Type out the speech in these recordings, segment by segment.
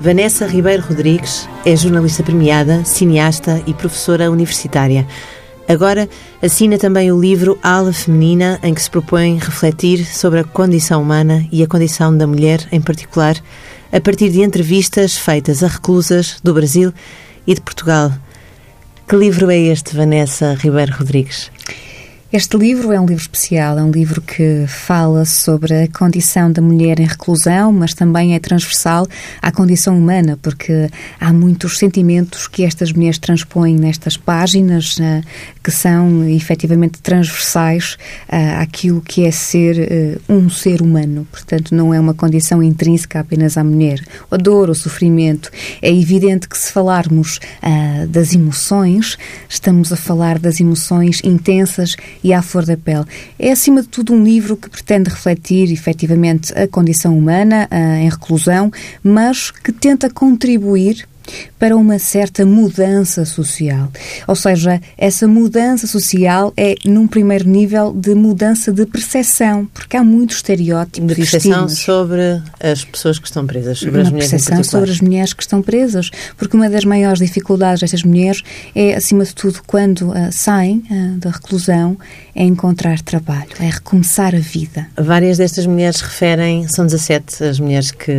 Vanessa Ribeiro Rodrigues é jornalista premiada, cineasta e professora universitária. Agora assina também o livro Ala Feminina, em que se propõe refletir sobre a condição humana e a condição da mulher em particular, a partir de entrevistas feitas a reclusas do Brasil e de Portugal. Que livro é este, Vanessa Ribeiro Rodrigues? Este livro é um livro especial, é um livro que fala sobre a condição da mulher em reclusão, mas também é transversal à condição humana, porque há muitos sentimentos que estas mulheres transpõem nestas páginas uh, que são efetivamente transversais uh, àquilo que é ser uh, um ser humano. Portanto, não é uma condição intrínseca apenas à mulher. A dor, o sofrimento. É evidente que se falarmos das emoções, estamos a falar das emoções intensas e à flor da pele. É, acima de tudo, um livro que pretende refletir, efetivamente, a condição humana em reclusão, mas que tenta contribuir para uma certa mudança social. Ou seja, essa mudança social é, num primeiro nível, de mudança de percepção, porque há muitos estereótipos de percepção sobre as pessoas que estão presas, sobre uma as mulheres percepção sobre as mulheres que estão presas, porque uma das maiores dificuldades destas mulheres é, acima de tudo, quando uh, saem uh, da reclusão, é encontrar trabalho, é recomeçar a vida. Várias destas mulheres referem, são 17 as mulheres que,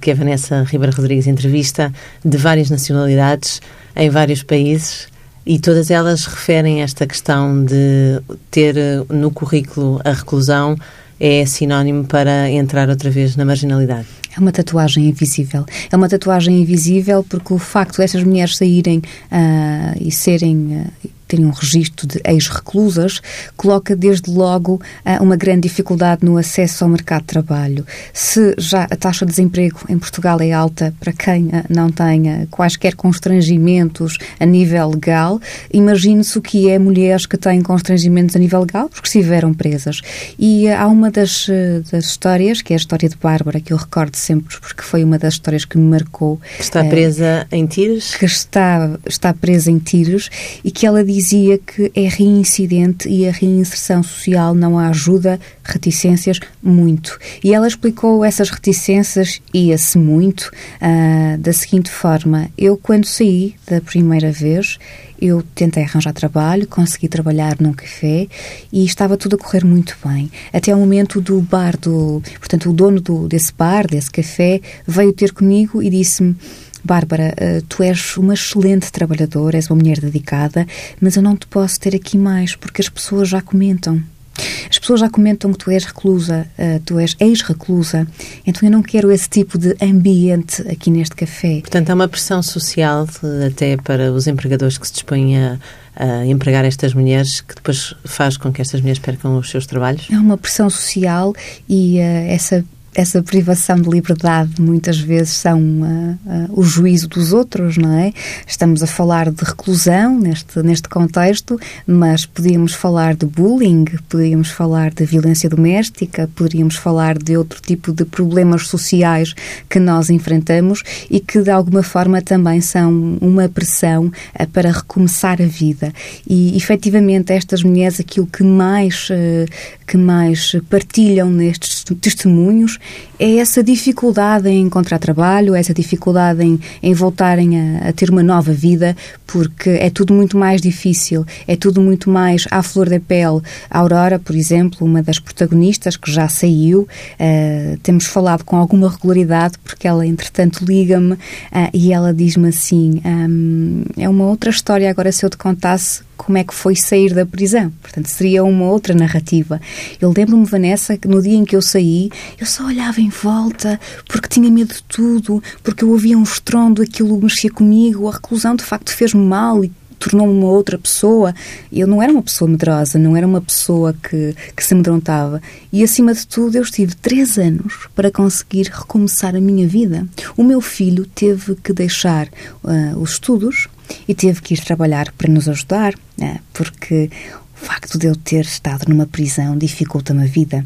que a Vanessa Ribeiro Rodrigues entrevista, de várias nacionalidades, em vários países. E todas elas referem esta questão de ter no currículo a reclusão é sinónimo para entrar outra vez na marginalidade. É uma tatuagem invisível. É uma tatuagem invisível porque o facto destas mulheres saírem uh, e serem uh, tem um registro de ex-reclusas, coloca desde logo ah, uma grande dificuldade no acesso ao mercado de trabalho. Se já a taxa de desemprego em Portugal é alta para quem ah, não tenha quaisquer constrangimentos a nível legal, imagine-se o que é mulheres que têm constrangimentos a nível legal porque estiveram presas. E ah, há uma das, das histórias, que é a história de Bárbara, que eu recordo sempre porque foi uma das histórias que me marcou. Está presa em Tires? Que está, está presa em Tires e que ela diz dizia que é reincidente e a reinserção social não a ajuda, reticências, muito. E ela explicou essas reticências e esse muito uh, da seguinte forma: eu, quando saí da primeira vez, eu tentei arranjar trabalho, consegui trabalhar num café e estava tudo a correr muito bem. Até o momento do bar, do, portanto, o dono do, desse bar, desse café, veio ter comigo e disse-me Bárbara, eh, tu és uma excelente trabalhadora, és uma mulher dedicada, mas eu não te posso ter aqui mais porque as pessoas já comentam. As pessoas já comentam que tu és reclusa, uh, tu és ex-reclusa, então eu não quero esse tipo de ambiente aqui neste café. Portanto, há uma pressão social até para os empregadores que se dispõem a, a empregar estas mulheres que depois faz com que estas mulheres percam os seus trabalhos? É uma pressão social e uh, essa essa privação de liberdade muitas vezes são uh, uh, o juízo dos outros, não é? Estamos a falar de reclusão neste, neste contexto, mas podíamos falar de bullying, podíamos falar de violência doméstica, poderíamos falar de outro tipo de problemas sociais que nós enfrentamos e que de alguma forma também são uma pressão uh, para recomeçar a vida. E efetivamente estas mulheres aquilo que mais, que mais partilham nestes testemunhos é essa dificuldade em encontrar trabalho, essa dificuldade em, em voltarem a, a, ter uma nova vida, porque é tudo muito mais difícil, é tudo muito mais à flor da pele. A Aurora, por exemplo, uma das protagonistas que já saiu, uh, temos falado com alguma regularidade, porque ela, entretanto, liga-me uh, e ela diz-me assim: um, é uma outra história agora se eu te contasse como é que foi sair da prisão. Portanto, seria uma outra narrativa. Eu lembro-me, Vanessa, que no dia em que eu saí, eu só olhava em volta porque tinha medo de tudo, porque eu ouvia um estrondo, aquilo mexia comigo, a reclusão de facto fez-me mal e tornou-me uma outra pessoa. Eu não era uma pessoa medrosa, não era uma pessoa que, que se amedrontava. E, acima de tudo, eu estive três anos para conseguir recomeçar a minha vida. O meu filho teve que deixar uh, os estudos e teve que ir trabalhar para nos ajudar, né? porque o facto de eu ter estado numa prisão dificulta-me a vida.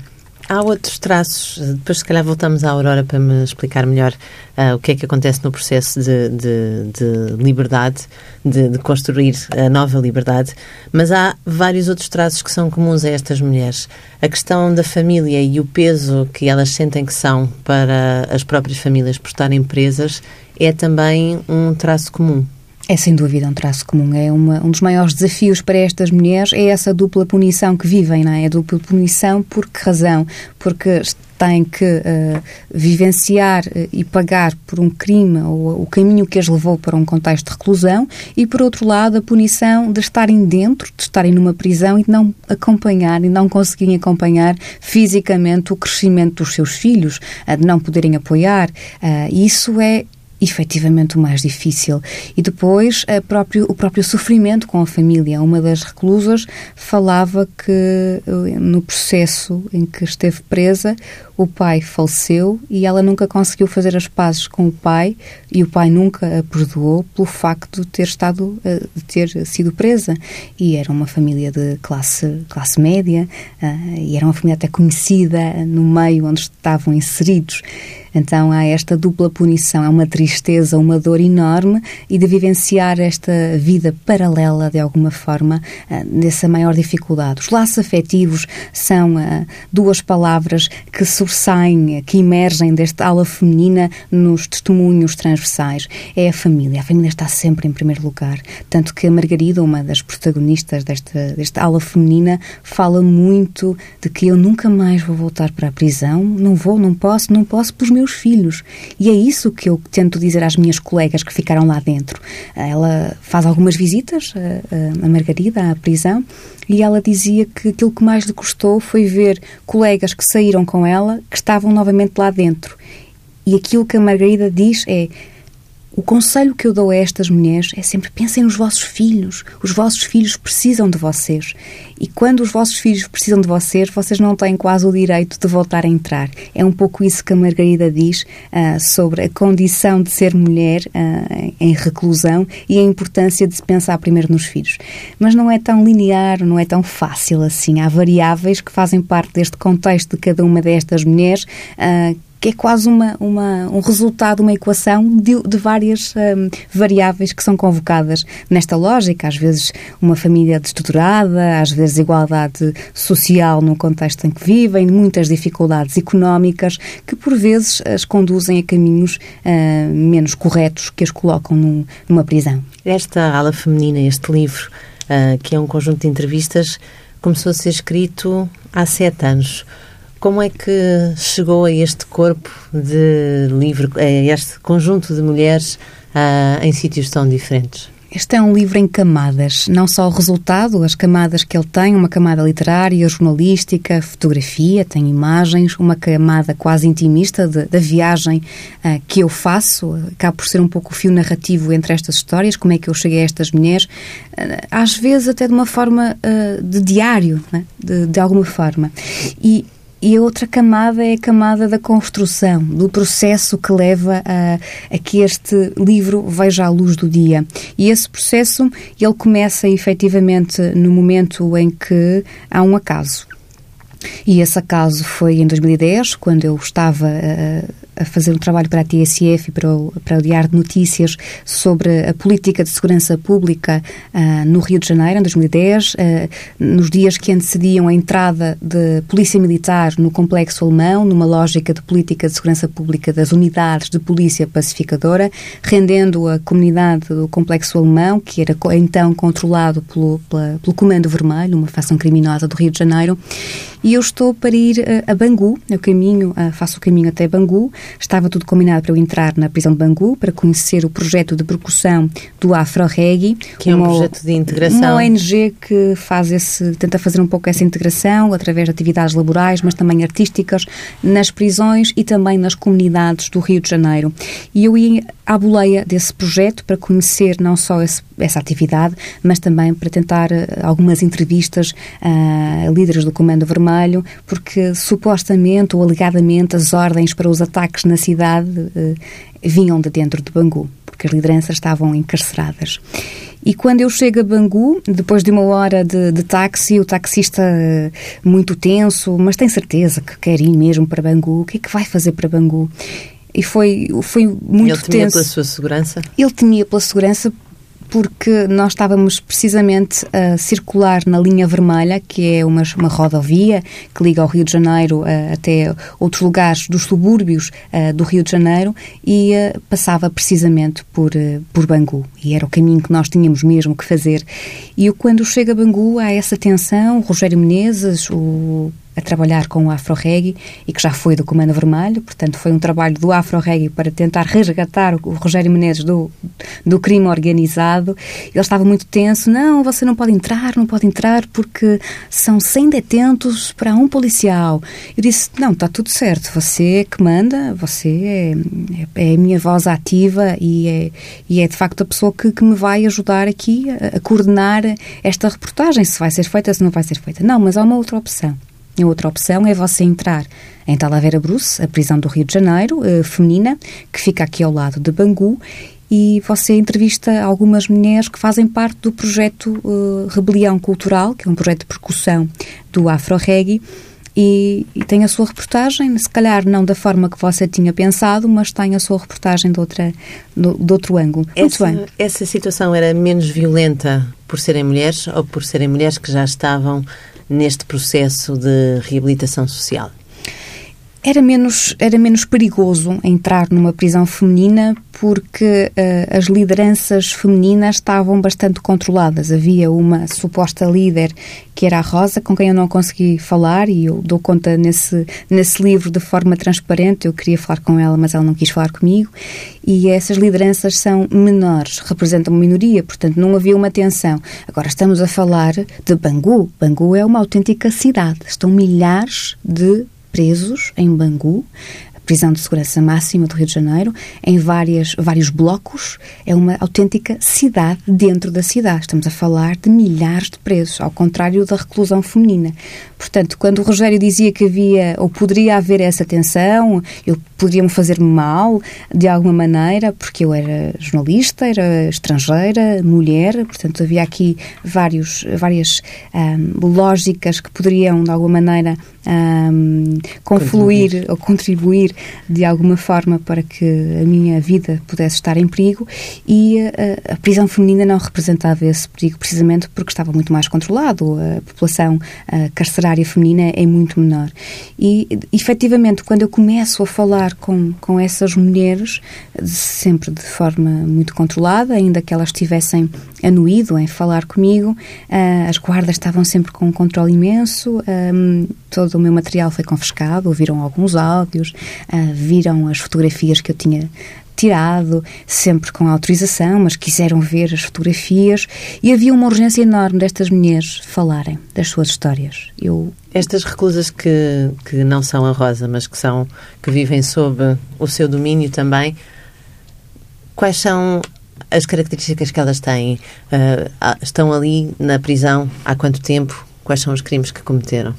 Há outros traços, depois se calhar voltamos à Aurora para me explicar melhor uh, o que é que acontece no processo de, de, de liberdade, de, de, construir a nova liberdade, mas há vários outros traços que são comuns a estas mulheres. A questão da família e o peso que elas sentem que são para as próprias famílias por estarem presas é também um traço comum. É sem dúvida um traço comum. É uma, um dos maiores desafios para estas mulheres é essa dupla punição que vivem, não é? A dupla punição por que razão? Porque têm que uh, vivenciar uh, e pagar por um crime ou o caminho que as levou para um contexto de reclusão e, por outro lado, a punição de estarem dentro, de estarem numa prisão e de não acompanhar e não conseguirem acompanhar fisicamente o crescimento dos seus filhos, uh, de não poderem apoiar. isso é efetivamente o mais difícil. E depois próprio, o próprio sofrimento com a família. Uma das reclusas falava que eh, no processo em que esteve presa, o pai faleceu e ela nunca conseguiu fazer as pazes com o pai e o pai nunca a perdoou pelo facto de ter estado eh, de ter sido presa e era uma família de classe classe média eh, e era uma família até conhecida no meio onde estavam inseridos então há esta dupla punição, é uma tristeza, uma dor enorme e de vivenciar esta vida paralela de alguma forma dessa maior dificuldade. Os laços afetivos são duas palavras que sobressaem, que emergem desta ala feminina nos testemunhos transversais. É a família. A família está sempre em primeiro lugar. Tanto que a Margarida, uma das protagonistas desta, desta ala feminina, fala muito de que eu nunca mais vou voltar para a prisão. Não vou, não posso, não posso pelos meus filhos. E é isso que eu tento dizer às minhas colegas que ficaram lá dentro. Ela faz algumas visitas, a Margarida, à prisão, e ela dizia que aquilo que mais lhe custou foi ver colegas que saíram com ela que estavam novamente lá dentro. E aquilo que a Margarida diz é: o conselho que eu dou a estas mulheres é sempre pensem nos vossos filhos. Os vossos filhos precisam de vocês. E quando os vossos filhos precisam de vocês, vocês não têm quase o direito de voltar a entrar. É um pouco isso que a Margarida diz uh, sobre a condição de ser mulher uh, em reclusão e a importância de se pensar primeiro nos filhos. Mas não é tão linear, não é tão fácil assim. Há variáveis que fazem parte deste contexto de cada uma destas mulheres uh, que é quase uma, uma, um resultado, uma equação de, de várias um, variáveis que são convocadas nesta lógica. Às vezes uma família destruturada, às vezes igualdade social no contexto em que vivem, muitas dificuldades económicas que por vezes as conduzem a caminhos uh, menos corretos que as colocam num, numa prisão. Esta ala feminina, este livro, uh, que é um conjunto de entrevistas, começou a ser escrito há sete anos. Como é que chegou a este corpo de livro, a este conjunto de mulheres uh, em sítios tão diferentes? Este é um livro em camadas, não só o resultado, as camadas que ele tem, uma camada literária, jornalística, fotografia, tem imagens, uma camada quase intimista da viagem uh, que eu faço, acaba por ser um pouco o fio narrativo entre estas histórias, como é que eu cheguei a estas mulheres, uh, às vezes até de uma forma uh, de diário, né? de, de alguma forma. E e a outra camada é a camada da construção, do processo que leva a, a, que este livro veja a luz do dia. E esse processo, ele começa efetivamente no momento em que há um acaso. E esse acaso foi em 2010, quando eu estava a, a fazer um trabalho para a TSF e para o, para o Diário de Notícias sobre a política de segurança pública uh, no Rio de Janeiro, em 2010, uh, ah, nos dias que antecediam a entrada de polícia militar no complexo alemão, numa lógica de política de segurança pública das unidades de polícia pacificadora, rendendo a comunidade do complexo alemão, que era então controlado pelo, pela, pelo Comando Vermelho, uma facção criminosa do Rio de Janeiro, e eu estou para ir uh, a Bangu, eu caminho, faço o caminho até Bangu. Estava tudo combinado para eu entrar na prisão de Bangu para conhecer o projeto de percussão do Afro Reggae, que é um projeto de integração. Uma ONG que faz esse, tenta fazer um pouco essa integração através de atividades laborais, mas também artísticas nas prisões e também nas comunidades do Rio de Janeiro. E eu ia à boleia desse projeto para conhecer não só esse, essa atividade, mas também para tentar uh, algumas entrevistas a líderes do Comando Vermelho, porque supostamente ou alegadamente as ordens para os ataques na cidade uh, vinham de dentro de Bangu, porque as lideranças estavam encarceradas. E quando eu chego a Bangu, depois de uma hora de, de, táxi, o taxista eh, muito tenso, mas tem certeza que quer ir mesmo para Bangu, o que é que vai fazer para Bangu? E foi, foi muito Ele temia tenso. pela sua segurança? Ele temia pela segurança porque nós estávamos precisamente a circular na linha vermelha, que é uma, uma rodovia que liga o Rio de Janeiro uh, até outros lugares dos subúrbios uh, do Rio de Janeiro e uh, passava precisamente por, por Bangu. E era o caminho que nós tínhamos mesmo que fazer. E quando chega a Bangu, há essa tensão. O Rogério Menezes, o a trabalhar com o Afro Reggae e que já foi do Comando Vermelho, portanto foi um trabalho do Afro Reggae para tentar resgatar o Rogério Menezes do, do crime organizado. Ele estava muito tenso, não, você não pode entrar, não pode entrar porque são 100 detentos para um policial. Eu disse, não, está tudo certo, você é que manda, você é, é, a minha voz ativa e é, e é de facto a pessoa que, que me vai ajudar aqui a, a coordenar esta reportagem, se vai ser feita, se não vai ser feita. Não, mas há uma outra opção. A outra opção é você entrar em Talavera Bruce, a prisão do Rio de Janeiro, eh, feminina, que fica aqui ao lado de Bangu, e você entrevista algumas mulheres que fazem parte do projeto uh, Rebelião Cultural, que é um projeto de percussão do Afro Reggae, e, e, tem a sua reportagem, se calhar não da forma que você tinha pensado, mas tem a sua reportagem de, outra, de, de outro ângulo. Essa, essa situação era menos violenta por serem mulheres ou por serem mulheres que já estavam neste processo de reabilitação social? Era menos, era menos perigoso entrar numa prisão feminina porque uh, as lideranças femininas estavam bastante controladas. Havia uma suposta líder que era a Rosa, com quem eu não consegui falar e eu dou conta nesse, nesse livro de forma transparente. Eu queria falar com ela, mas ela não quis falar comigo. E essas lideranças são menores, representam uma minoria, portanto não havia uma tensão. Agora estamos a falar de Bangu. Bangu é uma autêntica cidade. Estão milhares de presos em Bangu, prisão de segurança máxima do Rio de Janeiro, em várias, vários blocos. É uma autêntica cidade dentro da cidade. Estamos a falar de milhares de presos, ao contrário da reclusão feminina. Portanto, quando o Rogério dizia que havia ou poderia haver essa tensão, eu podia-me fazer mal de alguma maneira, porque eu era jornalista, era estrangeira, mulher, portanto havia aqui vários, várias um, lógicas que poderiam de alguma maneira um, confluir ou contribuir de alguma forma para que a minha vida pudesse estar em perigo e a, a prisão feminina não representava esse perigo precisamente porque estava muito mais controlado, a população carcerária feminina é muito menor. E efetivamente, quando eu começo a falar com, com essas mulheres, sempre de forma muito controlada, ainda que elas estivessem anuído em falar comigo. Uh, as guardas estavam sempre com um controle imenso, um, todo o meu material foi confiscado, ouviram alguns áudios, uh, viram as fotografias que eu tinha tirado, sempre com autorização, mas quiseram ver as fotografias e havia uma urgência enorme destas mulheres falarem das suas histórias. Eu estas reclusas que, que não são a Rosa, mas que são que vivem sob o seu domínio também, quais são as características que elas têm? Uh, estão ali na prisão há quanto tempo? Quais são os crimes que cometeram?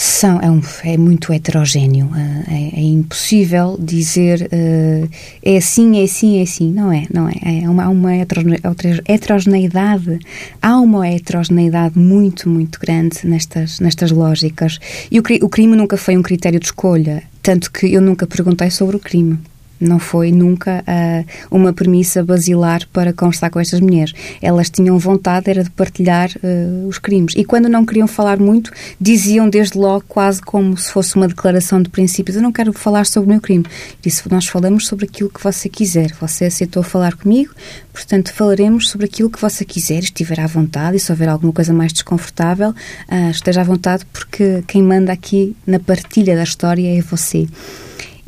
São, é, um, é muito heterogéneo. É, é, impossível dizer uh, é assim, é assim, é assim. Não é, não é. é uma, uma heterogeneidade, há uma heterogeneidade muito, muito grande nestas, nestas lógicas. E o, o crime nunca foi um critério de escolha, tanto que eu nunca perguntei sobre o crime. Não foi nunca uh, uma premissa basilar para conversar com estas mulheres. Elas tinham vontade era de partilhar uh, os crimes. E quando não queriam falar muito, diziam desde logo, quase como se fosse uma declaração de princípios: Eu não quero falar sobre o meu crime. Disse: Nós falamos sobre aquilo que você quiser. Você aceitou falar comigo, portanto, falaremos sobre aquilo que você quiser, estiver à vontade. E se houver alguma coisa mais desconfortável, uh, esteja à vontade, porque quem manda aqui na partilha da história é você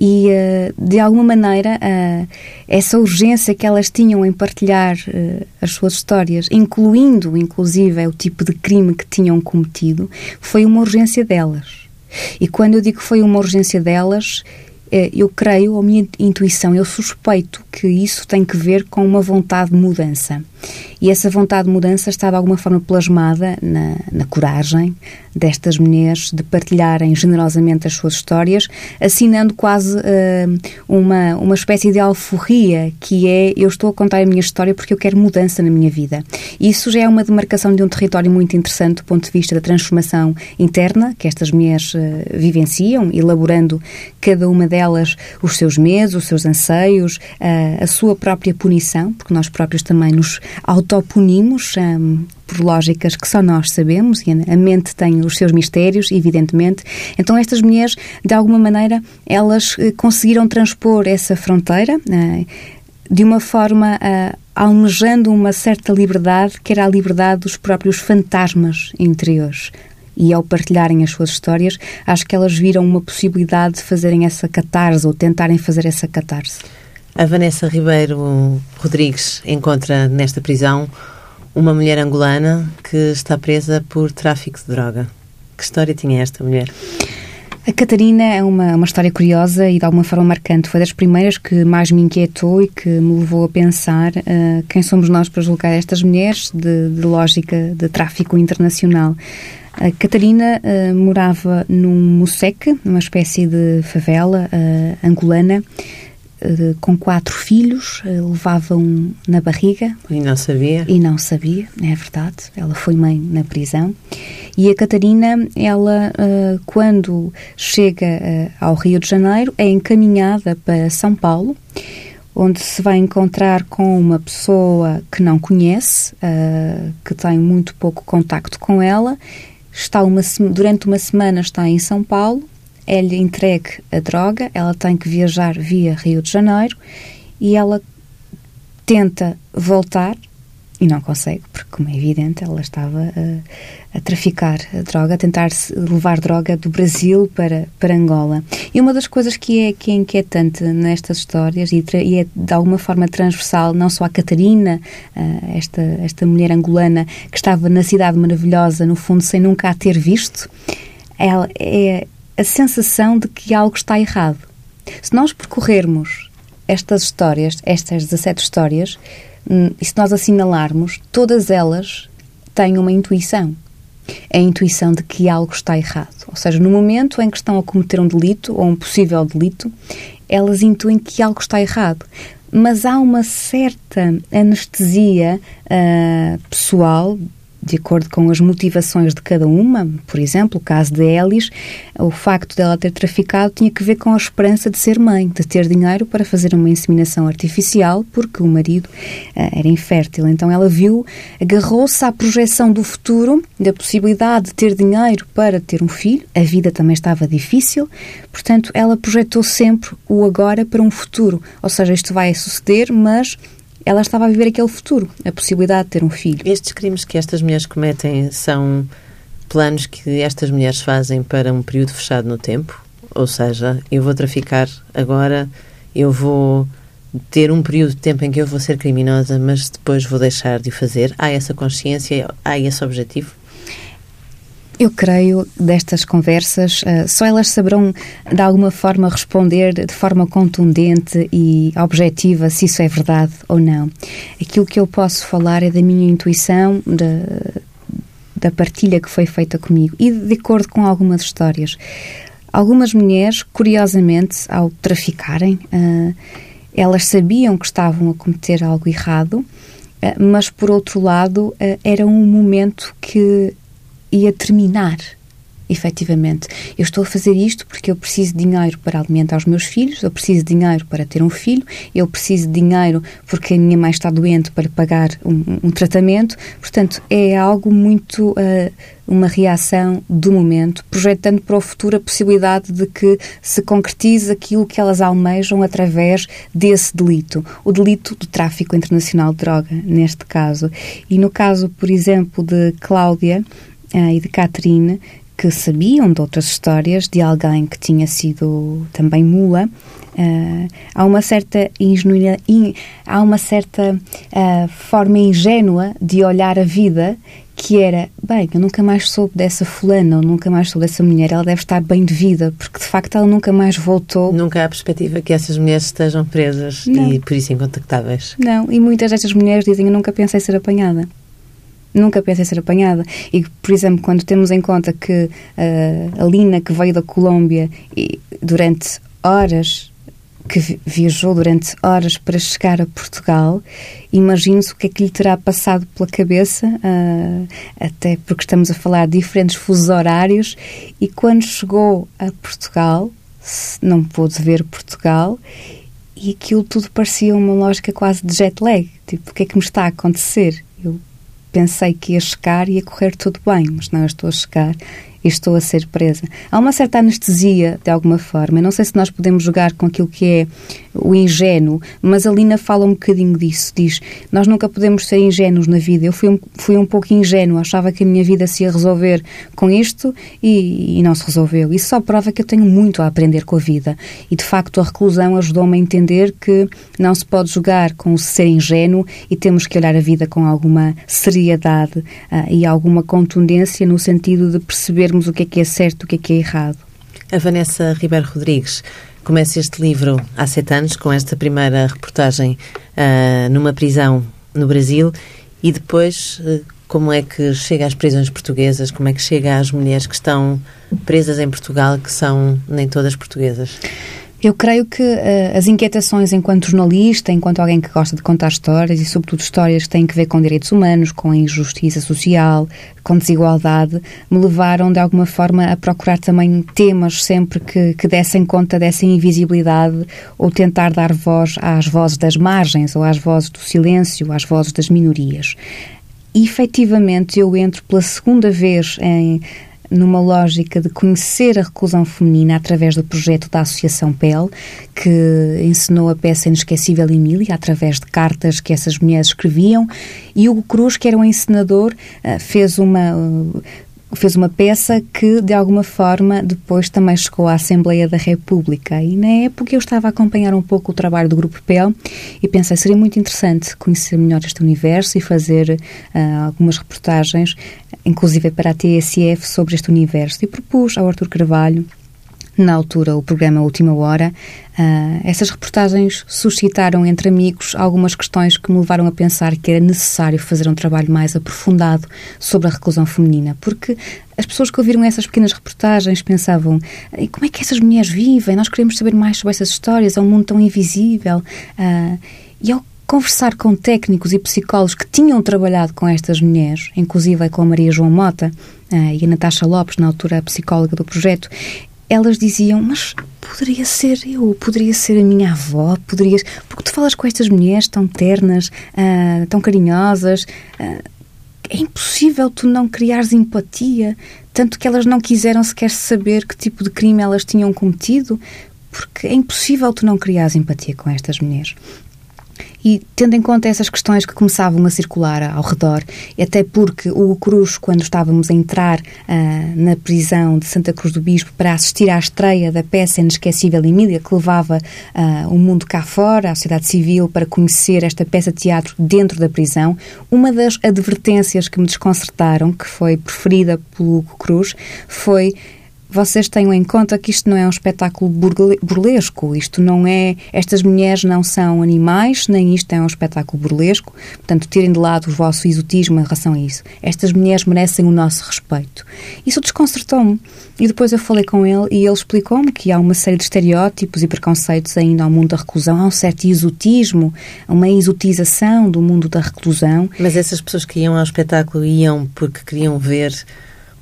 e uh, de alguma maneira uh, essa urgência que elas tinham em partilhar uh, as suas histórias, incluindo inclusive o tipo de crime que tinham cometido, foi uma urgência delas. E quando eu digo que foi uma urgência delas, eu creio, a minha intuição, eu suspeito que isso tem que ver com uma vontade de mudança. E essa vontade de mudança está de alguma forma plasmada na, na coragem destas mulheres de partilharem generosamente as suas histórias, assinando quase uh, uma, uma espécie de alforria, que é eu estou a contar a minha história porque eu quero mudança na minha vida. Isso já é uma demarcação de um território muito interessante do ponto de vista da transformação interna que estas mulheres uh, vivenciam, elaborando cada uma delas os seus medos, os seus anseios, uh, a sua própria punição, porque nós próprios também nos autopunimos. Um, por lógicas que só nós sabemos, e a mente tem os seus mistérios, evidentemente. Então, estas mulheres, de alguma maneira, elas eh, conseguiram transpor essa fronteira eh, de uma forma uh, almejando uma certa liberdade, que era a liberdade dos próprios fantasmas interiores. E ao partilharem as suas histórias, acho que elas viram uma possibilidade de fazerem essa catarse ou tentarem fazer essa catarse. A Vanessa Ribeiro Rodrigues encontra nesta prisão uma mulher angolana que está presa por tráfico de droga. Que história tinha esta mulher? A Catarina é uma, uma história curiosa e de alguma forma marcante. Foi das primeiras que mais me inquietou e que me levou a pensar uh, quem somos nós para julgar estas mulheres de, de lógica de tráfico internacional. A Catarina uh, morava num Museque, numa espécie de favela uh, angolana, com quatro filhos, uh, levavam na barriga. E não sabia? E não sabia, é verdade. Ela foi mãe na prisão. E a Catarina, ela, uh, quando chega ao Rio de Janeiro, é encaminhada para São Paulo, onde se vai encontrar com uma pessoa que não conhece, que tem muito pouco contacto com ela. Está uma, durante uma semana está em São Paulo é-lhe entregue a droga, ela tem que viajar via Rio de Janeiro e ela tenta voltar e não consegue, porque, como é evidente, ela estava a, a traficar a droga, a tentar levar droga do Brasil para, para Angola. E uma das coisas que é, que é inquietante nestas histórias, e, e é de alguma forma transversal, não só a Catarina, esta, esta mulher angolana que estava na cidade maravilhosa, no fundo, sem nunca a ter visto, ela é a sensação de que algo está errado. Se nós percorrermos estas histórias, estas 17 histórias, hum, e se nós assinalarmos, todas elas têm uma intuição. A intuição de que algo está errado. Ou seja, no momento em que estão a cometer um delito ou um possível delito, elas intuem que algo está errado. Mas há uma certa anestesia uh, pessoal de acordo com as motivações de cada uma. Por exemplo, o caso de Elis, o facto dela ter traficado tinha que ver com a esperança de ser mãe, de ter dinheiro para fazer uma inseminação artificial, porque o marido uh, era infértil. Então ela viu, agarrou-se à projeção do futuro, da possibilidade de ter dinheiro para ter um filho. A vida também estava difícil, portanto, ela projetou sempre o agora para um futuro. Ou seja, isto vai suceder, mas ela estava a viver aquele futuro, a possibilidade de ter um filho. Estes crimes que estas mulheres cometem são planos que estas mulheres fazem para um período fechado no tempo? Ou seja, eu vou traficar agora, eu vou ter um período de tempo em que eu vou ser criminosa, mas depois vou deixar de o fazer? Há essa consciência? Há esse objetivo? Eu creio destas conversas, uh, só elas saberão de alguma forma responder de forma contundente e objetiva se isso é verdade ou não. Aquilo que eu posso falar é da minha intuição, da, da partilha que foi feita comigo e de acordo com algumas histórias. Algumas mulheres, curiosamente, ao traficarem, uh, elas sabiam que estavam a cometer algo errado, uh, mas por outro lado, era um momento que ia terminar efetivamente, eu estou a fazer isto porque eu preciso de dinheiro para alimentar os meus filhos, eu preciso de dinheiro para ter um filho, eu preciso de dinheiro porque a minha mãe está doente para pagar um, um tratamento. Portanto, é algo muito. Uh, uma reação do momento, projetando para o futuro a possibilidade de que se concretize aquilo que elas almejam através desse delito, o delito do tráfico internacional de droga, neste caso. E no caso, por exemplo, de Cláudia, e de Catherine que sabiam de outras histórias de alguém que tinha sido também mula. Uh, há uma certa ingenuidade, in, há uma certa uh, forma ingênua de olhar a vida que era, bem, eu nunca mais soube dessa fulana, ou nunca mais soube dessa mulher, ela deve estar bem de vida, porque de facto ela nunca mais voltou. Nunca há perspectiva que essas mulheres estejam presas Não. e por isso incontactáveis. Não, e muitas destas mulheres dizem, eu nunca pensei ser apanhada. Nunca pensei ser apanhada. E, por exemplo, quando temos em conta que uh, a Lina, que veio da Colômbia e durante horas que viajou durante horas para chegar a Portugal. Imagino-se o que é que lhe terá passado pela cabeça, uh, até porque estamos a falar de diferentes fusos horários, e quando chegou a Portugal, não pôde ver Portugal, e aquilo tudo parecia uma lógica quase de jet lag. Tipo, o que é que me está a acontecer? Eu pensei que ia chegar e ia correr tudo bem, mas não, eu estou a chegar e estou a ser presa. Há uma certa anestesia, de alguma forma. Eu não sei se nós podemos jogar com aquilo que é o ingênuo, mas a Lina fala um bocadinho disso. Diz: Nós nunca podemos ser ingênuos na vida. Eu fui um, fui um pouco ingênua, achava que a minha vida se ia resolver com isto e, e não se resolveu. Isso só prova que eu tenho muito a aprender com a vida. E de facto, a reclusão ajudou-me a entender que não se pode jogar com o ser ingênuo e temos que olhar a vida com alguma seriedade uh, e alguma contundência no sentido de percebermos o que é que é certo o que é que é errado. A Vanessa Ribeiro Rodrigues Começa este livro há sete anos, com esta primeira reportagem uh, numa prisão no Brasil, e depois uh, como é que chega às prisões portuguesas, como é que chega às mulheres que estão presas em Portugal, que são nem todas portuguesas? Eu creio que uh, as inquietações enquanto jornalista, enquanto alguém que gosta de contar histórias e, sobretudo, histórias que têm que ver com direitos humanos, com a injustiça social, com desigualdade, me levaram, de alguma forma, a procurar também temas sempre que, que dessem conta dessa invisibilidade ou tentar dar voz às vozes das margens ou às vozes do silêncio, às vozes das minorias. E, efetivamente, eu entro pela segunda vez em numa lógica de conhecer a reclusão feminina através do projeto da Associação PEL, que ensinou a peça Inesquecível Emília, através de cartas que essas mulheres escreviam, e Hugo Cruz, que era um ensinador, eh, fez uma fez uma peça que, de alguma forma, depois também chegou à Assembleia da República. E na época eu estava a acompanhar um pouco o trabalho do Grupo PEL e pensei seria muito interessante conhecer melhor este universo e fazer uh, algumas reportagens, inclusive para a TSF, sobre este universo. E propus ao Artur Carvalho na altura o programa Última Hora, uh, essas reportagens suscitaram entre amigos algumas questões que me levaram a pensar que era necessário fazer um trabalho mais aprofundado sobre a reclusão feminina, porque as pessoas que ouviram essas pequenas reportagens pensavam e como é que essas mulheres vivem? Nós queremos saber mais sobre essas histórias, é um mundo tão invisível. Uh, e ao conversar com técnicos e psicólogos que tinham trabalhado com estas mulheres, inclusive com a Maria João Mota uh, e a Natasha Lopes, na altura psicóloga do projeto, elas diziam, mas poderia ser eu, poderia ser a minha avó, poderia... Porque tu falas com estas mulheres tão ternas, uh, tão carinhosas... Uh, é impossível tu não criares empatia, tanto que elas não quiseram sequer saber que tipo de crime elas tinham cometido, porque é impossível tu não criares empatia com estas mulheres. E tendo em conta essas questões que começavam a circular ao redor, até porque o Cruz, quando estávamos a entrar uh, na prisão de Santa Cruz do Bispo para assistir à estreia da peça Inesquecível Emília, que levava uh, o mundo cá fora, a sociedade civil, para conhecer esta peça de teatro dentro da prisão, uma das advertências que me desconcertaram, que foi preferida pelo Cruz, foi vocês tenham em conta que isto não é um espetáculo burlesco, isto não é. Estas mulheres não são animais, nem isto é um espetáculo burlesco, portanto, tirem de lado o vosso exotismo em relação a isso. Estas mulheres merecem o nosso respeito. Isso desconcertou-me. E depois eu falei com ele e ele explicou-me que há uma série de estereótipos e preconceitos ainda ao mundo da reclusão, há um certo exotismo, uma exotização do mundo da reclusão. Mas essas pessoas que iam ao espetáculo iam porque queriam ver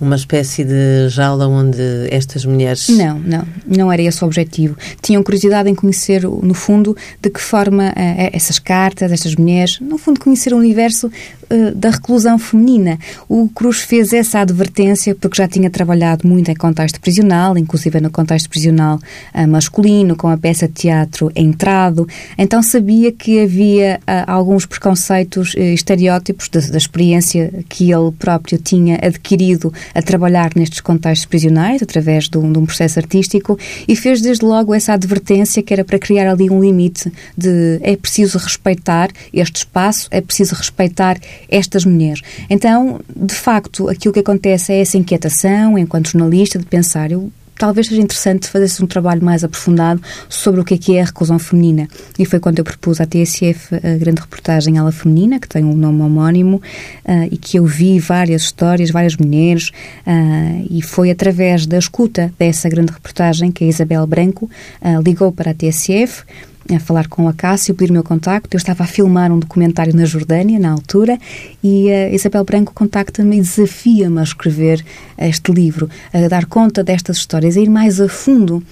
uma espécie de jaula onde estas mulheres. Não, não, não era esse o objetivo. Tinham curiosidade em conhecer, no fundo, de que forma uh, essas cartas, estas mulheres, no fundo, conhecer o universo uh, da reclusão feminina. O Cruz fez essa advertência porque já tinha trabalhado muito em contexto prisional, inclusive no contexto prisional uh, masculino, com a peça de teatro Entrado. Então sabia que havia alguns preconceitos, estereótipos da, da experiência que ele próprio tinha adquirido a trabalhar nestes contextos prisionais, através de um, de um processo artístico, e fez desde logo essa advertência que era para criar ali um limite de é preciso respeitar este espaço, é preciso respeitar estas mulheres. Então, de facto, aquilo que acontece é essa inquietação, enquanto jornalista, de pensar, eu talvez seja interessante fazer-se um trabalho mais aprofundado sobre o que é que é a reclusão feminina. E foi quando eu propus à TSF a grande reportagem Ala Feminina, que tem um nome homónimo, uh, e que eu vi várias histórias, várias mulheres, uh, e foi através da escuta dessa grande reportagem que a Isabel Branco uh, ligou para a TSF a falar com a Cássio, pedir o meu contacto. Eu estava a filmar um documentário na Jordânia, na altura, e a Isabel Branco contacta-me e desafia-me a escrever este livro, a dar conta destas histórias, a ir mais a fundo uh,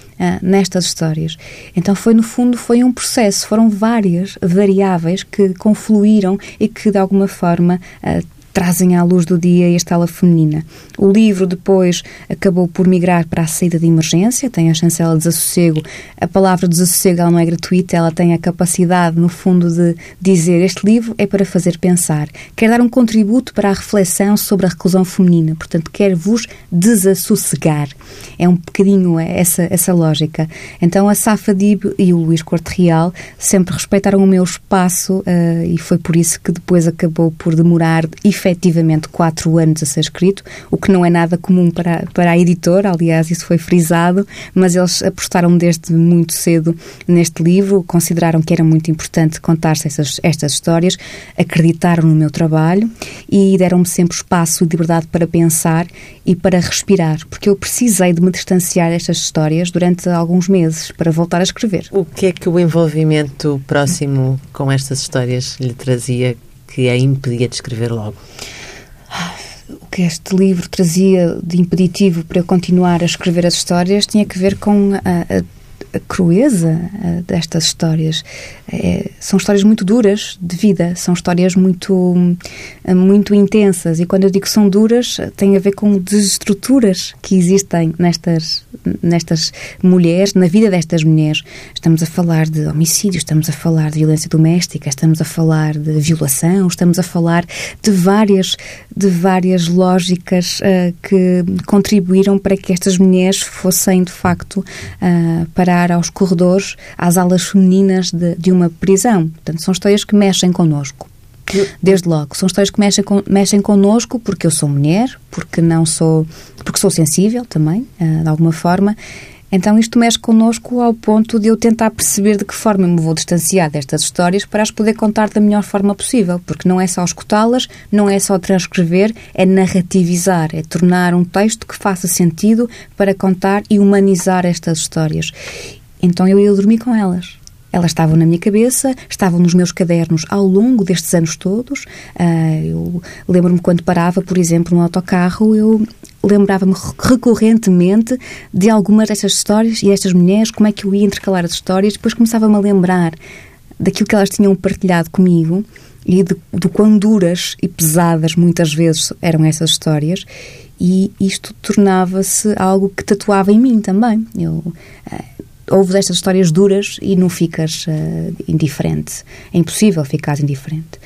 nestas histórias. Então foi, no fundo, foi um processo, foram várias variáveis que confluíram e que, de alguma forma, trazem à luz do dia esta ala feminina. O livro depois acabou por migrar para a saída de emergência, tem a chancela de desassossego. A palavra desassossego ela não é gratuita, ela tem a capacidade, no fundo, de dizer este livro é para fazer pensar. Quer dar um contributo para a reflexão sobre a reclusão feminina, portanto, quer vos desassossegar. É um bocadinho essa, essa lógica. Então, a Safa Dib e o Luís Corte Real sempre respeitaram o meu espaço uh, e foi por isso que depois acabou por demorar efetivamente quatro anos a ser escrito, o que não é nada comum para, para a editora, aliás, isso foi frisado, mas eles apostaram desde muito cedo neste livro, consideraram que era muito importante contar-se estas histórias, acreditaram no meu trabalho e deram-me sempre espaço e liberdade para pensar e para respirar, porque eu precisei de me distanciar destas histórias durante alguns meses para voltar a escrever. O que é que o envolvimento próximo com estas histórias lhe trazia que a impedia de escrever logo? O que este livro trazia de impeditivo para eu continuar a escrever as histórias tinha que ver com a, a a crueza uh, destas histórias. É, são histórias muito duras de vida, são histórias muito, uh, muito intensas. E quando eu digo são duras, tem a ver com desestruturas que existem nestas, nestas mulheres, na vida destas mulheres. Estamos a falar de homicídio, estamos a falar de violência doméstica, estamos a falar de violação, estamos a falar de várias, de várias lógicas uh, que contribuíram para que estas mulheres fossem, de facto, parar aos corredores, às alas femininas de, de uma prisão. Portanto, são histórias que mexem connosco. Desde logo, são histórias que mexem, con mexem connosco porque eu sou mulher, porque não sou, porque sou sensível também, uh, de alguma forma. Então isto mexe connosco ao ponto de eu tentar perceber de que forma me vou distanciar destas histórias para as poder contar da melhor forma possível, porque não é só escutá-las, não é só transcrever, é narrativizar, é tornar um texto que faça sentido para contar e humanizar estas histórias. Então eu ia dormir com elas. Elas estavam na minha cabeça, estavam nos meus cadernos ao longo destes anos todos. Uh, eu lembro-me quando parava, por exemplo, no autocarro, eu lembrava-me recorrentemente de algumas destas histórias e estas mulheres, como é que eu ia intercalar as histórias. Depois começava-me a lembrar daquilo que elas tinham partilhado comigo e de, do quão duras e pesadas muitas vezes eram essas histórias e isto tornava-se algo que tatuava em mim também. Eu uh, ouves estas histórias duras e não ficas uh, indiferente. É impossível ficar indiferente.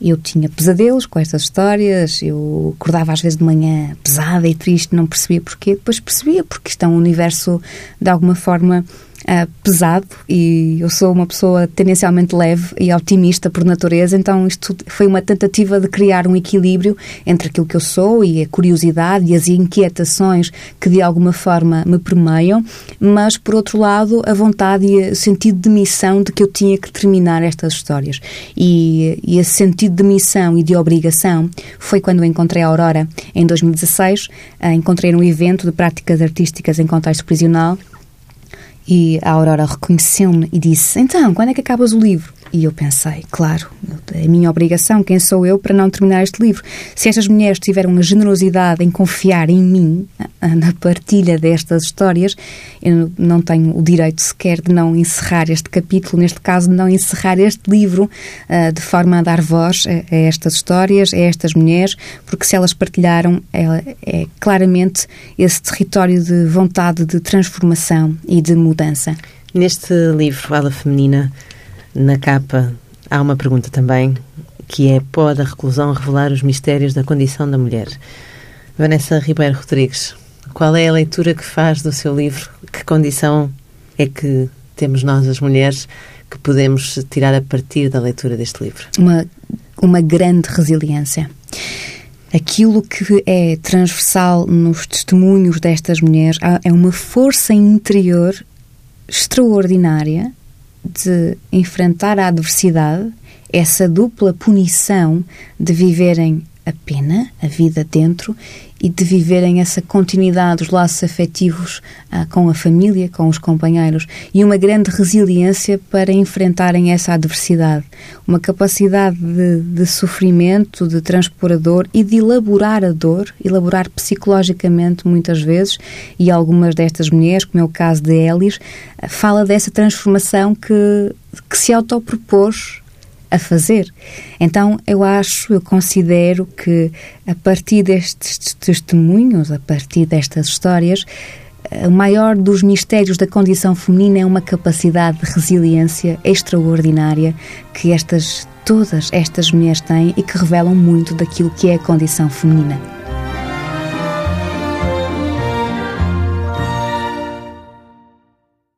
Eu tinha pesadelos com estas histórias, eu acordava às vezes de manhã pesada e triste, não percebia porquê, depois percebia porque isto é um universo de alguma forma uh, pesado e eu sou uma pessoa tendencialmente leve e otimista por natureza, então isto foi uma tentativa de criar um equilíbrio entre aquilo que eu sou e a curiosidade e as inquietações que de alguma forma me permeiam, mas por outro lado a vontade e o sentido de missão de que eu tinha que terminar estas histórias. E, e esse sentido de missão e de obrigação foi quando encontrei a Aurora em 2016, uh, ah, encontrei num evento de práticas artísticas em contexto prisional e a Aurora reconheceu-me e disse: Então, quando é que acabas o livro? E eu pensei, claro, é a minha obrigação, quem sou eu para não terminar este livro? Se estas mulheres tiveram a generosidade em confiar em mim, na partilha destas histórias, eu não tenho o direito sequer de não encerrar este capítulo, neste caso, de não encerrar este livro uh, de forma a dar voz a, a, estas histórias, a estas mulheres, porque se elas partilharam, é, é claramente esse território de vontade de transformação e de mudança. Neste livro, Ala Feminina, na capa há uma pergunta também, que é: pode a reclusão revelar os mistérios da condição da mulher? Vanessa Ribeiro Rodrigues, qual é a leitura que faz do seu livro? Que condição é que temos nós, as mulheres, que podemos tirar a partir da leitura deste livro? Uma, uma grande resiliência. Aquilo que é transversal nos testemunhos destas mulheres é uma força interior extraordinária de enfrentar a adversidade, essa dupla punição de viverem a pena, a vida dentro e de viverem essa continuidade dos laços afetivos ah, com a família, com os companheiros e uma grande resiliência para enfrentarem essa adversidade. Uma capacidade de, de sofrimento, de transporador e de elaborar a dor, elaborar psicologicamente muitas vezes, e algumas destas mulheres, como é o caso de Elis, ah, fala dessa transformação que, que se autopropôs a fazer. Então, eu acho, eu considero que a partir destes testemunhos, a partir destas histórias, o maior dos mistérios da condição feminina é uma capacidade de resiliência extraordinária que estas todas estas mulheres têm e que revelam muito daquilo que é a condição feminina.